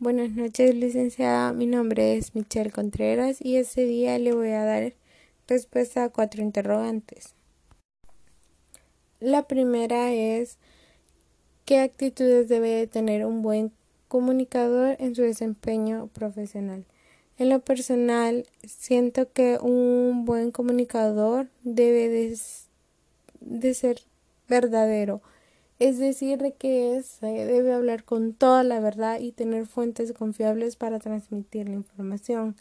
Buenas noches, licenciada. Mi nombre es Michelle Contreras y este día le voy a dar respuesta a cuatro interrogantes. La primera es ¿qué actitudes debe tener un buen comunicador en su desempeño profesional? En lo personal, siento que un buen comunicador debe de, ser verdadero es decir, que se debe hablar con toda la verdad y tener fuentes confiables para transmitir la información.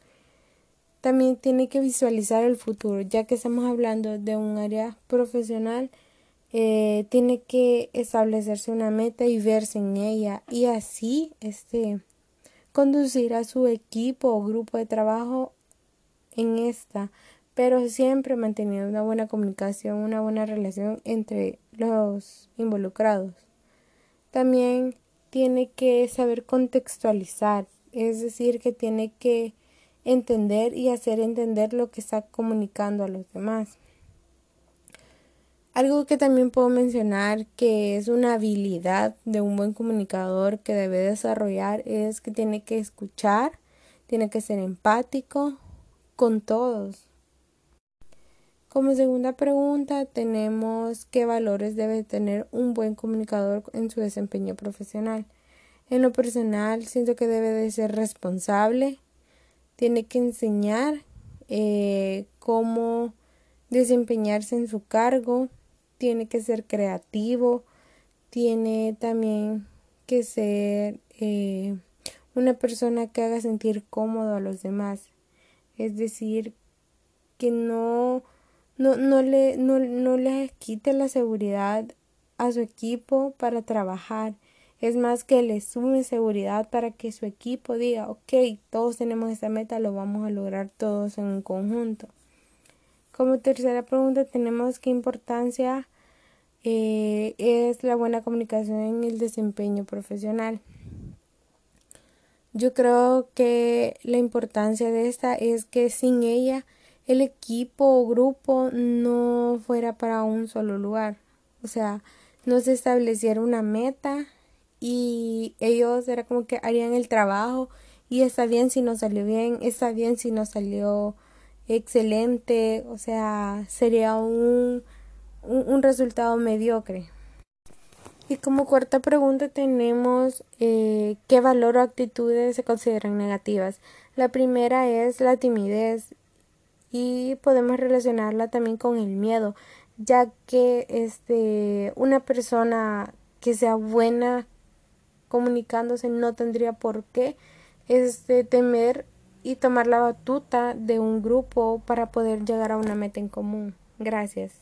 También tiene que visualizar el futuro, ya que estamos hablando de un área profesional, eh, tiene que establecerse una meta y verse en ella y así este conducir a su equipo o grupo de trabajo en esta pero siempre manteniendo una buena comunicación, una buena relación entre los involucrados. También tiene que saber contextualizar, es decir, que tiene que entender y hacer entender lo que está comunicando a los demás. Algo que también puedo mencionar que es una habilidad de un buen comunicador que debe desarrollar es que tiene que escuchar, tiene que ser empático con todos, como segunda pregunta tenemos qué valores debe tener un buen comunicador en su desempeño profesional. En lo personal siento que debe de ser responsable, tiene que enseñar eh, cómo desempeñarse en su cargo, tiene que ser creativo, tiene también que ser eh, una persona que haga sentir cómodo a los demás, es decir, que no no, no, le, no, no le quite la seguridad a su equipo para trabajar. Es más que le sume seguridad para que su equipo diga, ok, todos tenemos esta meta, lo vamos a lograr todos en un conjunto. Como tercera pregunta tenemos qué importancia eh, es la buena comunicación en el desempeño profesional. Yo creo que la importancia de esta es que sin ella el equipo o grupo no fuera para un solo lugar. O sea, no se estableciera una meta y ellos era como que harían el trabajo y está bien si no salió bien, está bien si no salió excelente, o sea, sería un, un, resultado mediocre. Y como cuarta pregunta tenemos eh, qué valor o actitudes se consideran negativas. La primera es la timidez y podemos relacionarla también con el miedo, ya que este una persona que sea buena comunicándose no tendría por qué este temer y tomar la batuta de un grupo para poder llegar a una meta en común. Gracias.